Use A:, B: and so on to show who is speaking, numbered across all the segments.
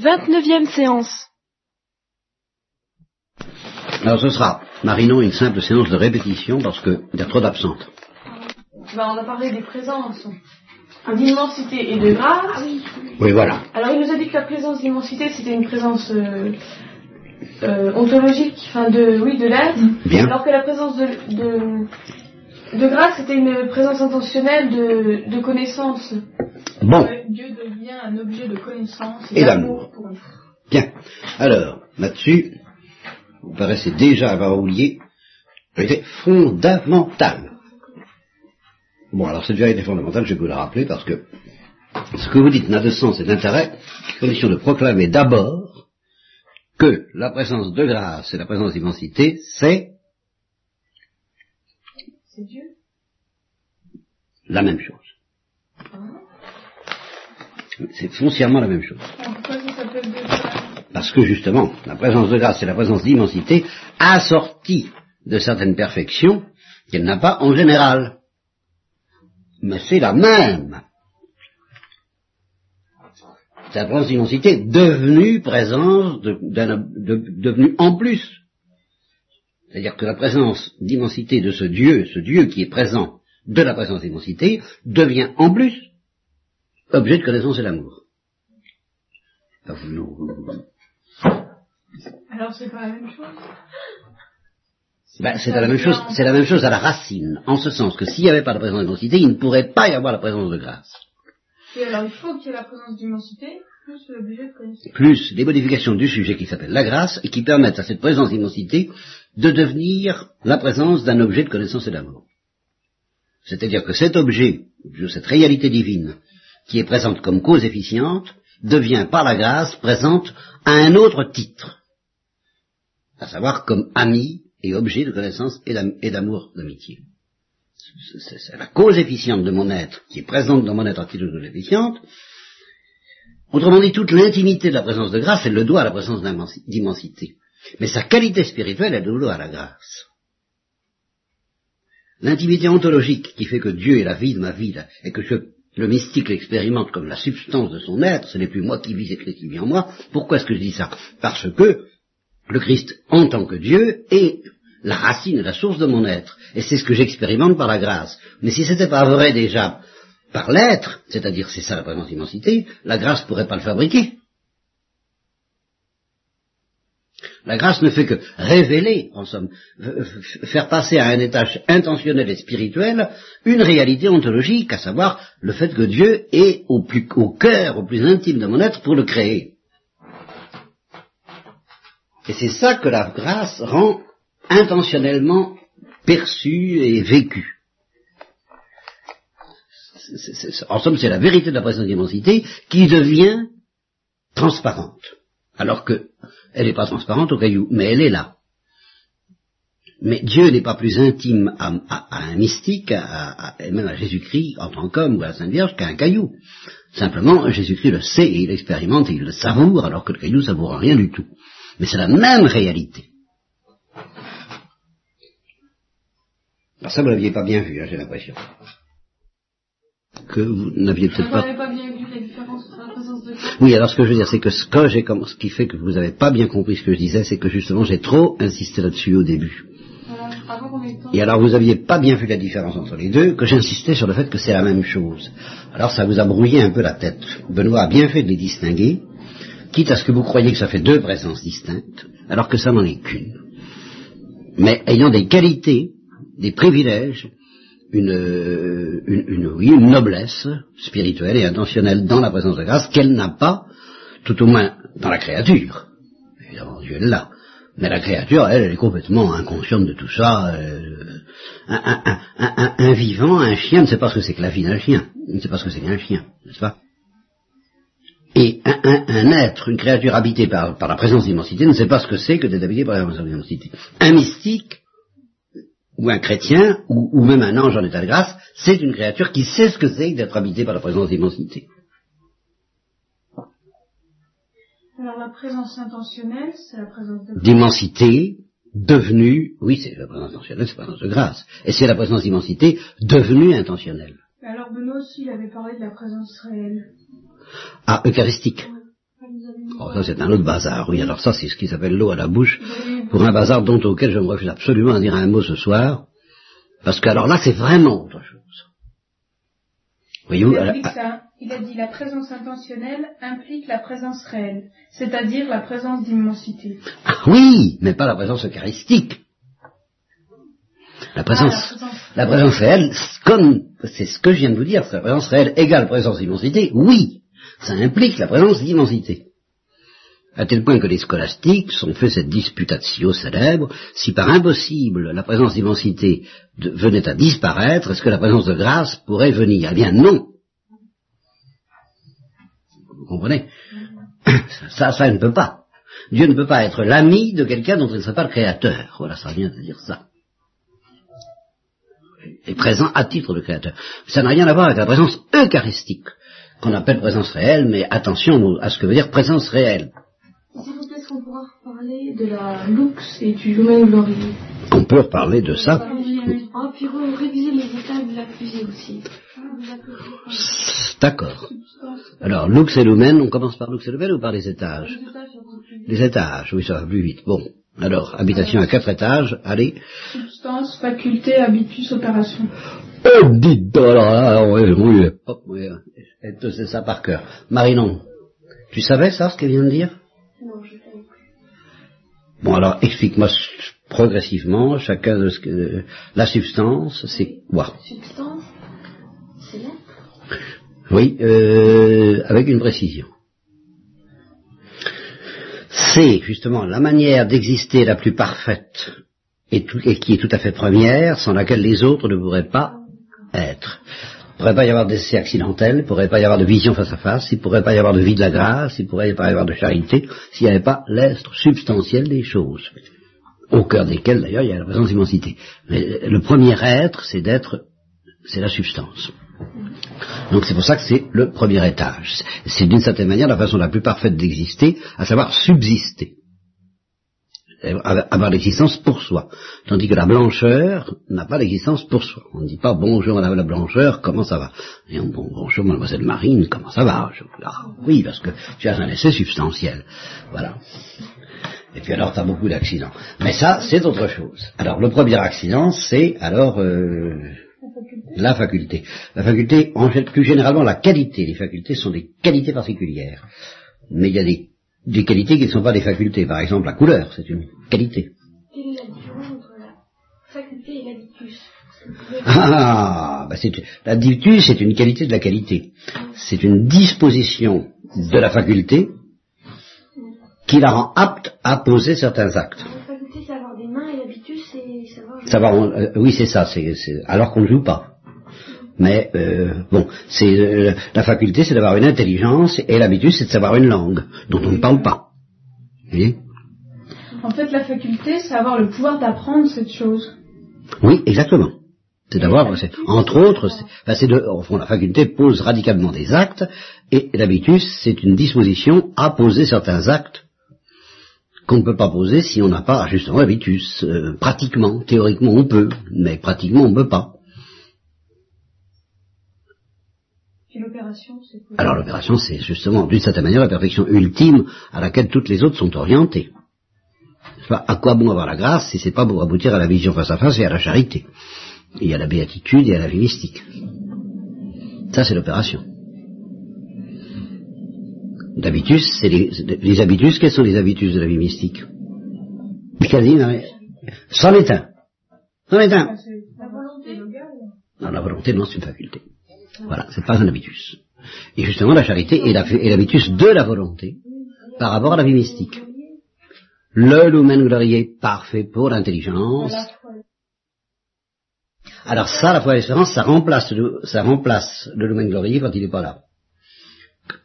A: 29e séance.
B: Alors ce sera, Marinon, une simple séance de répétition parce qu'il y a trop d'absentes.
A: Bah, on a parlé des présences d'immensité et de grâce.
B: Oui, voilà.
A: Alors il nous a dit que la présence d'immensité c'était une présence euh, euh, ontologique, enfin de oui de l'être,
B: Bien.
A: alors que la présence de, de, de grâce c'était une présence intentionnelle de, de connaissance.
B: Bon,
C: Dieu devient un objet de connaissance
B: Et d'amour.
C: pour nous.
B: bien. Alors, là-dessus, vous paraissez déjà avoir oublié l'idée fondamentale. Bon, alors cette vérité fondamentale, je vais vous la rappeler parce que ce que vous dites n'a de sens et d'intérêt qu'à condition de proclamer d'abord que la présence de grâce et la présence d'immensité, c'est
C: C'est Dieu.
B: la même chose. C'est foncièrement la même chose.
C: Dieu?
B: Parce que justement, la présence de grâce et la présence d'immensité assortie de certaines perfections qu'elle n'a pas en général. Mais c'est la même. C'est la présence d'immensité devenue présence de- d'un- de- devenue en plus. C'est-à-dire que la présence d'immensité de ce Dieu, ce Dieu qui est présent de la présence d'immensité, devient en plus objet de connaissance et vous-
C: Alors c'est pas la même chose?
B: Ben, c'est la même chose, c'est la même chose à la racine, en ce sens que s'il n'y avait pas la présence d'immensité, il ne pourrait pas y avoir la présence de grâce.
C: Et alors il faut qu'il y ait la présence d'immensité plus l'objet de connaissance.
B: Plus les modifications du sujet qui s'appelle la grâce et qui permettent à cette présence d'immensité de devenir la présence d'un objet de connaissance et d'amour. C'est-à-dire que cet objet, cette réalité divine, qui est présente comme cause efficiente, devient par la grâce présente à un autre titre, à savoir comme ami et objet de connaissance et d'am- et d'amour d'amitié. C'est- la cause efficiente de mon être qui est présente dans mon être à titre de cause efficiente. Autrement dit, toute l'intimité de la présence de grâce, elle le doit à la présence d'immensi- d'immensité. Mais sa qualité spirituelle, elle le doit à la grâce. L'intimité ontologique qui fait que Dieu est la vie de ma vie, et que le mystique l'expérimente comme la substance de son être, ce n'est plus moi qui vis, c'est Christ qui vit en moi. Pourquoi est-ce que je dis ça? Parce que le Christ, en tant que Dieu, est la racine et la source de mon être. Et c'est ce que j'expérimente par la grâce. Mais si c'était pas vrai déjà par l'être, c'est-à-dire c'est ça la présence d'immensité, la grâce pourrait pas le fabriquer. La grâce ne fait que révéler, en somme, faire passer à un étage intentionnel et spirituel une réalité ontologique, à savoir le fait que Dieu est au, cœur, au plus intime de mon être pour le créer. Et c'est ça que la grâce rend intentionnellement perçu et vécu. C'est- c'est- c'est- en somme, c'est la vérité de la présence d'immensité qui devient transparente. Alors que elle n'est pas transparente au caillou, mais elle est là. Mais Dieu n'est pas plus intime à, à- à un mystique, à- et même à Jésus-Christ en tant qu'homme ou à la Sainte Vierge qu'à un caillou. Simplement, Jésus-Christ le sait et il l'expérimente et il le savoure, alors que le caillou ne savoure rien du tout. Mais c'est la même réalité. Alors ça, vous l'aviez pas bien vu, hein, j'ai l'impression. Que vous n'aviez peut-être pas...
C: n'avez pas bien vu la différence entre la présence de Dieu
B: Oui, alors ce que je veux dire, c'est que ce, que j'ai ce qui fait que vous n'avez pas bien compris ce que je disais, c'est que justement j'ai trop insisté là-dessus au début.
C: Temps.
B: Et alors vous n'aviez pas bien vu la différence entre les deux, que j'insistais sur le fait que c'est la même chose. Alors ça vous a brouillé un peu la tête. Benoît a bien fait de les distinguer, quitte à ce que vous croyiez que ça fait deux présences distinctes, alors que ça n'en est qu'une. Mais ayant des qualités, des privilèges, une, euh, une, une- oui, une noblesse spirituelle et intentionnelle dans la présence de grâce qu'elle n'a pas, tout au moins dans la créature. Évidemment, Dieu est là. Mais la créature, elle, elle est complètement inconsciente de tout ça. euh, un, un- un- un- vivant, un chien ne sait pas ce que c'est que la vie d'un chien. Il ne sait pas ce que c'est qu'un chien, n'est-ce pas? Et un être, une créature habitée par, par la présence d'immensité ne sait pas ce que c'est que d'être habité par la présence d'immensité. Un mystique, ou un chrétien, ou, ou même un ange en état de grâce, c'est une créature qui sait ce que c'est d'être habité par la présence d'immensité.
C: Alors la présence intentionnelle, c'est la présence de
B: D'immensité devenue, oui, c'est la présence intentionnelle, c'est la présence de grâce. Et c'est la présence d'immensité devenue intentionnelle.
C: Mais alors Benoît aussi, il avait parlé de la présence réelle.
B: Ah, eucharistique. Oh, ça c'est un autre bazar, oui. Alors ça c'est ce qui s'appelle l'eau à la bouche, pour un bazar dont auquel je me refuse absolument à dire un mot ce soir, parce que alors là c'est vraiment autre chose.
C: Voyez-vous, il, a dit il a dit la présence intentionnelle implique la présence réelle, c'est-à-dire la présence d'immensité.
B: Ah oui, mais pas la présence eucharistique. La présence, ah, la présence, réelle, comme c'est ce que je viens de vous dire, la présence réelle égale présence d'immensité, oui, ça implique la présence d'immensité. À tel point que les scolastiques ont fait cette disputatio célèbre, si par impossible la présence d'immensité venait à disparaître, est-ce que la présence de grâce pourrait venir? Eh bien non. Vous comprenez? Ça, ça ne peut pas. Dieu ne peut pas être l'ami de quelqu'un dont il ne serait pas le créateur. Voilà, ça vient de dire ça est présent à titre de créateur. Ça n'a rien à voir avec la présence eucharistique, qu'on appelle présence réelle, mais attention à ce que veut dire présence réelle.
A: S'il vous plaît, est-ce qu'on pourra reparler de la lux et du lumen glorieux
B: On peut reparler de ça.
A: Ah, puis réviser les états de l'accusé aussi.
B: D'accord. Alors, lux et lumen, on commence par lux et lumen ou par les étages? Les étages, oui, ça va plus vite. Bon. Alors, habitation à quatre étages, allez.
C: Substance, faculté, habitus, opération.
B: Oh, dites alors là, oui, oui, hop, oui, elle te sait ça par cœur? Marinon, tu savais ça, ce qu'elle vient de dire?
A: Non, je.
B: Bon, alors, explique-moi progressivement, chacun de ce que... La substance, c'est quoi?
A: Substance, c'est l'être
B: Oui, euh, avec une précision. C'est justement la manière d'exister la plus parfaite et, qui est tout à fait première, sans laquelle les autres ne pourraient pas être. Il ne pourrait pas y avoir d'essai accidentel, il ne pourrait pas y avoir de vision face à face, il ne pourrait pas y avoir de vie de la grâce, il ne pourrait pas y avoir de charité, s'il n'y avait pas l'être substantiel des choses, au cœur desquelles d'ailleurs il y a la présence d'immensité. Mais le premier être, c'est d'être, c'est la substance. Donc c'est pour ça que c'est le premier étage. C'est d'une certaine manière la façon la plus parfaite d'exister, à savoir subsister. Avoir l'existence pour soi. Tandis que la blancheur n'a pas d'existence pour soi. On ne dit pas bonjour madame la blancheur, comment ça va? Bonjour mademoiselle Marine, comment ça va? Ah, Oui, parce que tu as un essai substantiel. Voilà. Et puis alors tu as beaucoup d'accidents. Mais ça, c'est autre chose. Alors le premier accident, c'est alors... Euh, la faculté. La faculté, plus généralement, la qualité. Les facultés sont des qualités particulières. Mais il y a des, qualités qui ne sont pas des facultés. Par exemple, la couleur, c'est une qualité.
A: Quelle est la différence entre la faculté et l'habitus
B: Ah, bah c'est, l'habitus, c'est une qualité de la qualité. C'est une disposition de la faculté qui la rend apte à poser certains actes.
A: La faculté, c'est avoir des mains et l'habitus, c'est savoir...
B: savoir euh, oui, c'est ça, c'est, alors qu'on ne joue pas. Mais euh, bon, c'est euh, la faculté, c'est d'avoir une intelligence, et l'habitude, c'est de savoir une langue dont on ne parle pas.
C: Vous En fait, la faculté, c'est avoir le pouvoir d'apprendre cette chose.
B: Oui, exactement. C'est d'avoir, entre autres, c'est de, la faculté pose radicalement des actes, et l'habitus, c'est une disposition à poser certains actes qu'on ne peut pas poser si on n'a pas justement l'habitus. Euh, pratiquement, théoriquement, on peut, mais pratiquement, on ne peut pas. Alors l'opération, c'est justement, d'une certaine manière, la perfection ultime à laquelle toutes les autres sont orientées. À quoi bon avoir la grâce si c'est pas pour aboutir à la vision face à face et à la charité, et à la béatitude et à la vie mystique. Ça, c'est l'opération. D'habitus, c'est les, les, habitus, quels sont les habitus de la vie mystique? Un. C'en est un. La volonté. Non, la volonté, non, c'est une faculté. Voilà, c'est pas un habitus. Et justement, la charité est l'habitus de la volonté par rapport à la vie mystique. Le lumen glorieux parfait pour l'intelligence. Alors ça, la foi et l'espérance, ça remplace, le, ça remplace lumen glorieux quand il n'est pas là.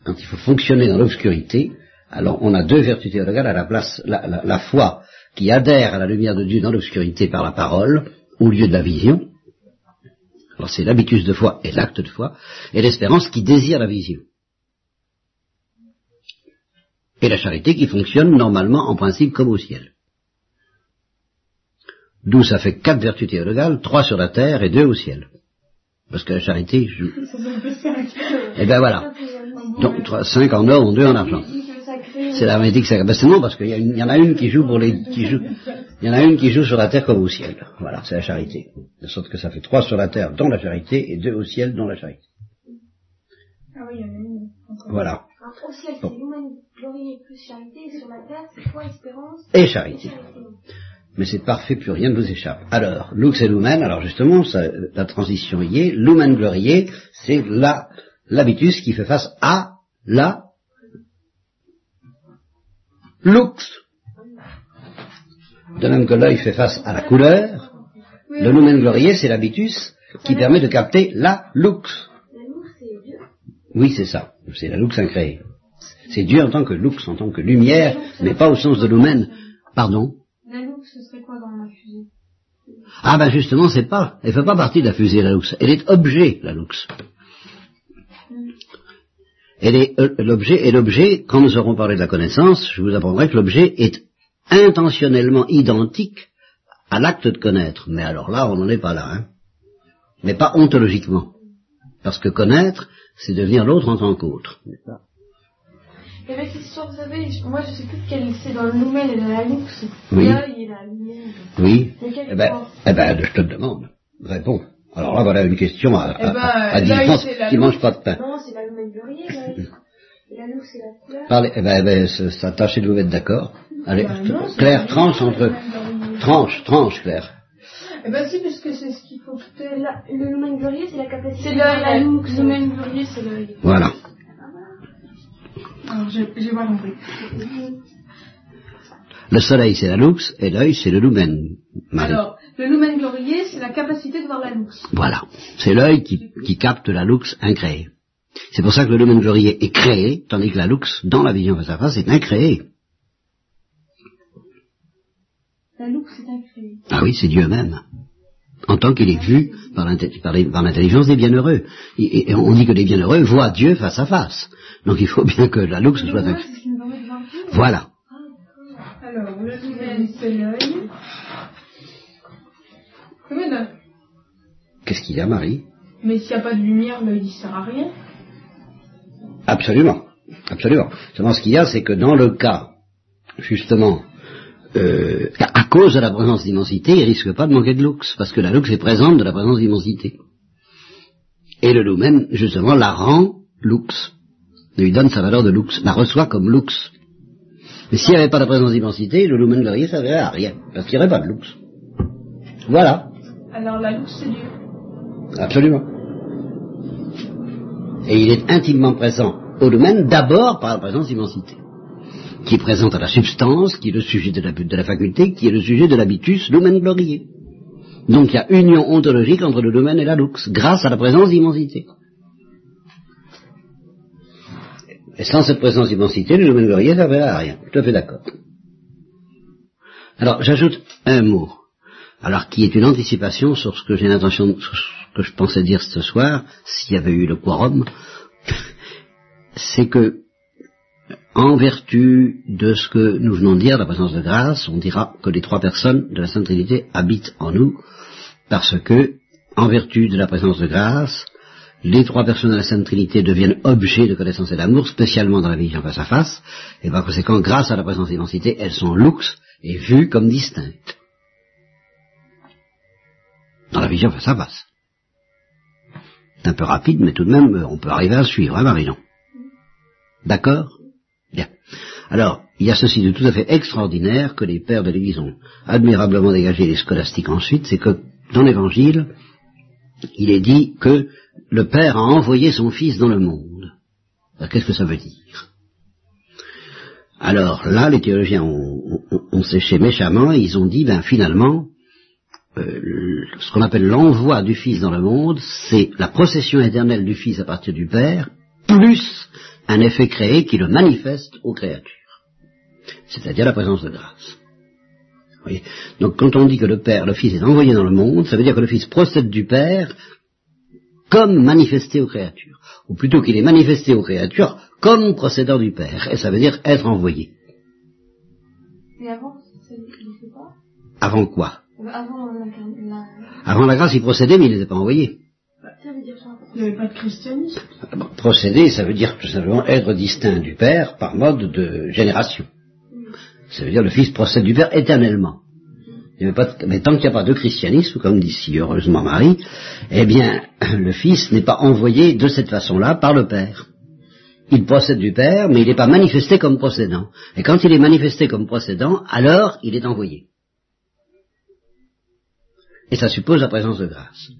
B: Quand il faut fonctionner dans l'obscurité, alors on a deux vertus théologales à la place, la, la foi qui adhère à la lumière de Dieu dans l'obscurité par la parole, au lieu de la vision, alors c'est l'habitus de foi et l'acte de foi, et l'espérance qui désire la vision. Et la charité qui fonctionne normalement en principe comme au ciel. D'où ça fait quatre vertus théologales, trois sur la terre et deux au ciel. Parce que la charité. Et eh bien voilà. Donc trois, cinq en or, deux en argent. C'est la magnétique sacrée. Ben, c'est non, parce qu'il y, y, en a une qui joue pour les, qui joue, il y en a une qui joue sur la terre comme au ciel. Voilà, c'est la charité. De sorte que ça fait trois sur la terre dans la charité et deux au ciel dans la charité.
C: Ah oui, il y en a une.
B: Voilà.
D: Alors, au ciel, c'est Glorieux plus charité, et sur la terre, c'est foi, espérance
B: Et charité. Mais c'est parfait, plus rien ne vous échappe. Alors, lux et lumen, alors justement, ça, la transition y est. Lumen glorieux, c'est la, l'habitus qui fait face à la lux. De même que l'œil fait face à la couleur, le lumen glorieux, c'est l'habitus qui permet de capter la lux. Oui, c'est ça. C'est la lux incréée. C'est Dieu en tant que lux, en tant que lumière, mais pas au sens de lumen. Pardon?
A: La loupe, ce serait quoi dans la fusée?
B: Ah ben justement, c'est pas. Elle fait pas partie de la fusée, la lux. Elle est objet, la lux. Euh, l'objet, et l'objet, quand nous aurons parlé de la connaissance, je vous apprendrai que l'objet est intentionnellement identique à l'acte de connaître. Mais alors là, on n'en est pas là, hein. Mais pas ontologiquement. Parce que connaître, c'est devenir l'autre en tant qu'autre.
A: y avait cette histoire, vous savez, moi je sais plus quelle c'est dans le lumen et dans la
B: Oui.
A: l'œil et la lumière.
B: Oui. Eh ben, eh ben, je te le demande. Réponds. Alors là, voilà une question à, à,
C: Eh ben,
B: à, à distance
C: c'est la
B: qui
C: loupe.
B: mange pas de pain.
D: Non, c'est la Lumen Glorieux, l'œil. Et la lour, c'est la couleur.
B: Parlez, eh ben, eh ben, ça, ça tâchez de vous mettre d'accord. Allez,
C: Bah non,
B: Claire, tranche entre,
C: le
B: tranche, tranche, Claire.
C: Eh ben si, puisque c'est ce qu'il faut.
D: La- le Lumen Glorieux, c'est la capacité
A: C'est
D: de voir
A: l'œil, loupe, lumen glorieux, c'est l'œil.
B: Voilà.
C: Alors, j'ai j'ai pas compris.
B: Le soleil, c'est la lux, et l'œil, c'est le lumen. Marie.
C: Alors, le lumen glorieux, c'est la capacité de voir la lux.
B: Voilà. C'est l'œil qui, qui capte la lux incréée. C'est pour ça que le lumen glorieux est créé, tandis que la lux, dans la vision face à face, est incréée.
A: La loupe, c'est incréé.
B: Ah oui, c'est Dieu même. En tant qu'il est vu par l'intelligence des bienheureux. Et, et on dit que les bienheureux voient Dieu face à face. Donc il faut bien que la lux soit incréée. Voilà.
C: Alors, le non.
B: Qu'est-ce qu'il y a, Marie?
C: Mais s'il n'y a pas de lumière, l'œil il sert à rien.
B: Absolument. Absolument. Seulement, ce qu'il y a, c'est que dans le cas, justement, euh, à cause de la présence d'immensité, il risque pas de manquer de lux, parce que la lux est présente de la présence d'immensité. Et le lumen, justement, la rend lux, lui donne sa valeur de lux, la reçoit comme lux. Mais s'il n'y avait pas la présence d'immensité, le lumen glorieux, ne servirait à rien, parce qu'il n'y aurait pas de lux. Voilà.
C: Alors, la lux, c'est Dieu.
B: Absolument. Et il est intimement présent au domaine d'abord par la présence d'immensité, qui est présente à la substance, qui est le sujet de la, faculté, qui est le sujet de l'habitus lumen glorieux. Donc il y a union ontologique entre le domaine et la lux, grâce à la présence d'immensité. Et sans cette présence d'immensité, le domaine glorieux ne à rien. Tout à fait d'accord. Alors j'ajoute un mot alors qui est une anticipation sur ce que j'ai l'intention, ce que je pensais dire ce soir, s'il y avait eu le quorum, c'est que, en vertu de ce que nous venons de dire, la présence de grâce, on dira que les trois personnes de la Sainte Trinité habitent en nous, parce que, en vertu de la présence de grâce, les trois personnes de la Sainte Trinité deviennent objets de connaissance et d'amour, spécialement dans la vision face à face, et par conséquent, grâce à la présence d'immensité, elles sont lux et vues comme distinctes dans la vision à face. C'est un peu rapide, mais tout de même, on peut arriver à suivre, hein, Marion D'accord? Bien. Alors, il y a ceci de tout à fait extraordinaire que les pères de l'Église ont admirablement dégagé les scolastiques ensuite, c'est que dans l'Évangile, il est dit que le Père a envoyé son Fils dans le monde. Qu'est-ce que ça veut dire? Alors là, les théologiens ont, ont- ont séché méchamment et ils ont dit, ben finalement, euh, ce qu'on appelle l'envoi du Fils dans le monde, c'est la procession éternelle du Fils à partir du Père, plus un effet créé qui le manifeste aux créatures, c'est-à-dire la présence de grâce. Donc quand on dit que le Père, le Fils est envoyé dans le monde, ça veut dire que le Fils procède du Père comme manifesté aux créatures, ou plutôt qu'il est manifesté aux créatures comme procédant du Père, et ça veut dire être envoyé.
A: Mais avant, ça n'existait pas?
B: Avant quoi?
A: Avant la...
B: Avant la grâce, il procédait, mais il n'était pas envoyé.
A: Ça veut dire ça. Il n'y avait pas de christianisme.
B: Procéder, ça veut dire tout simplement être distinct du Père par mode de génération. Ça veut dire le Fils procède du Père éternellement. Il y avait pas de- mais tant qu'il n'y a pas de christianisme, comme dit si heureusement Marie, eh bien, le Fils n'est pas envoyé de cette façon-là par le Père. Il procède du Père, mais il n'est pas manifesté comme procédant. Et quand il est manifesté comme procédant, alors il est envoyé. Et ça suppose la présence de grâce.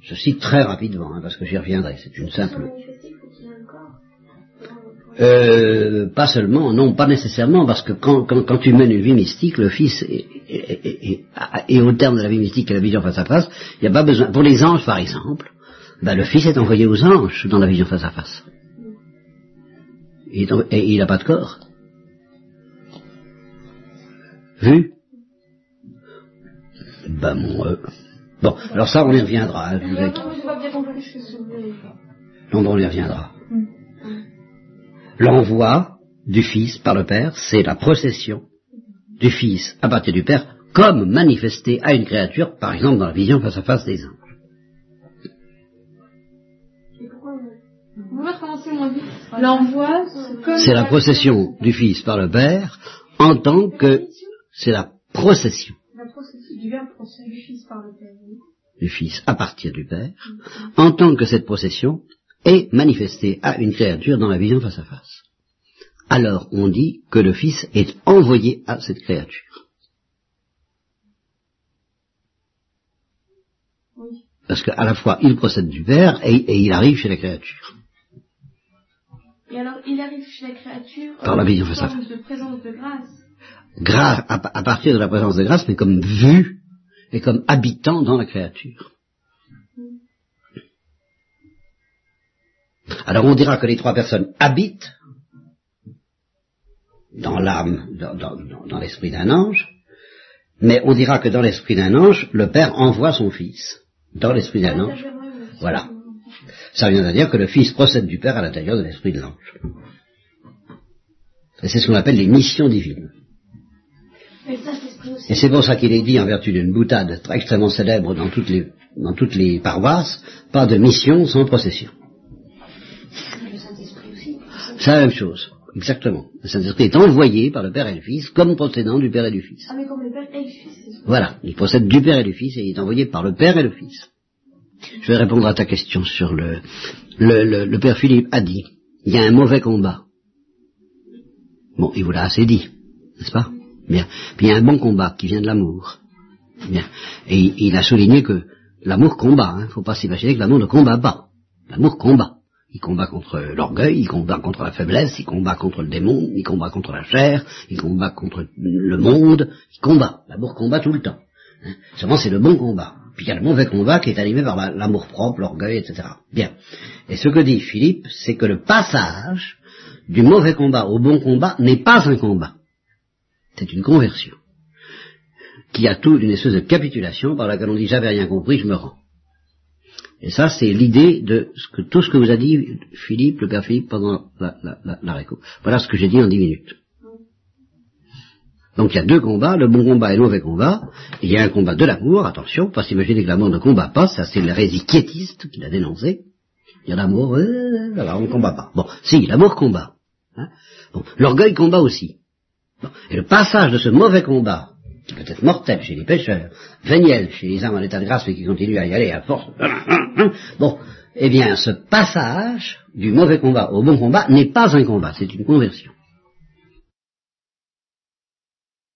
B: Je cite très rapidement, hein, parce que j'y reviendrai, c'est une simple... Euh, pas seulement, non, pas nécessairement, parce que quand, quand, tu mènes une vie mystique, le Fils est, au terme de la vie mystique et la vision face à face, il n'y a pas besoin. Pour les anges, par exemple, ben, le Fils est envoyé aux anges dans la vision face à face. Et il n'a pas de corps. Vu? Ben mon... euh, Bon, alors ça, on y reviendra. hein, vous
A: Non,
B: on y reviendra. L'envoi du Fils par le Père, c'est la procession du Fils à partir du Père, comme manifesté à une créature, par exemple dans la vision face à face des anges.
D: Et pourquoi on-
A: Vous pouvez recommencer moins vite L'envoi, c'est comme...
B: C'est la procession du Fils par le Père, en tant que c'est la procession
C: processus du verbe du Fils par le Père. oui.
B: du Fils à partir du Père, en tant que cette procession est manifestée à une créature dans la vision face à face. Alors on dit que le Fils est envoyé à cette créature.
C: Oui.
B: Parce qu'à la fois il procède du Père et, et il arrive chez la créature.
A: Et alors, il arrive chez la créature
B: Par la vision face à
A: forme de présence de grâce.
B: Grâce, à, partir de la présence de grâce, mais comme vu et comme habitant dans la créature. Alors on dira que les trois personnes habitent dans l'âme, dans l'esprit d'un ange, mais on dira que dans l'esprit d'un ange, le Père envoie son Fils dans l'esprit d'un ange. Voilà. Ça vient à dire que le Fils procède du Père à l'intérieur de l'esprit de l'ange. Et c'est ce qu'on appelle les missions divines. Et c'est pour ça qu'il est dit, en vertu d'une boutade très extrêmement célèbre dans toutes les, dans toutes les paroisses, pas de mission sans procession. C'est la même chose, exactement. Le Saint-Esprit est envoyé par le Père et le Fils comme procédant du Père et du Fils.
A: Ah, mais comme le Père et le Fils.
B: Voilà, il procède du Père et du Fils et il est envoyé par le Père et le Fils. Je vais répondre à ta question sur le... Le, le, le Père Philippe a dit, il y a un mauvais combat. Bon, il vous l'a assez dit, n'est-ce pas? Bien. Puis il y a un bon combat qui vient de l'amour. Bien. Et il, a souligné que l'amour combat, il ne faut pas s'imaginer que l'amour ne combat pas. L'amour combat. Il combat contre l'orgueil, il combat contre la faiblesse, il combat contre le démon, il combat contre la chair, il combat contre le monde, il combat. L'amour combat tout le temps. Hein. Seulement c'est le bon combat. Puis il y a le mauvais combat qui est animé par la- l'amour propre, l'orgueil, etc. Bien. Et ce que dit Philippe, c'est que le passage du mauvais combat au bon combat n'est pas un combat. C'est une conversion. Qui a tout une espèce de capitulation par laquelle on dit j'avais rien compris, je me rends. Et ça, c'est l'idée de ce que, tout ce que vous a dit Philippe, le père Philippe, pendant la, la, la, la réco. Voilà ce que j'ai dit en dix minutes. Donc il y a deux combats, le bon combat et le mauvais combat. Il y a un combat de l'amour, attention, pas s'imaginer que l'amour ne combat pas, ça c'est l'hérésie quiétiste qu'il a dénoncé. Il y a l'amour, euh, voilà, on ne combat pas. Bon, si, l'amour combat. Hein. L'orgueil combat aussi. Et le passage de ce mauvais combat, qui peut être mortel chez les pécheurs, véniel chez les âmes en état de grâce mais qui continuent à y aller à force, bon, eh bien ce passage du mauvais combat au bon combat n'est pas un combat, c'est une conversion.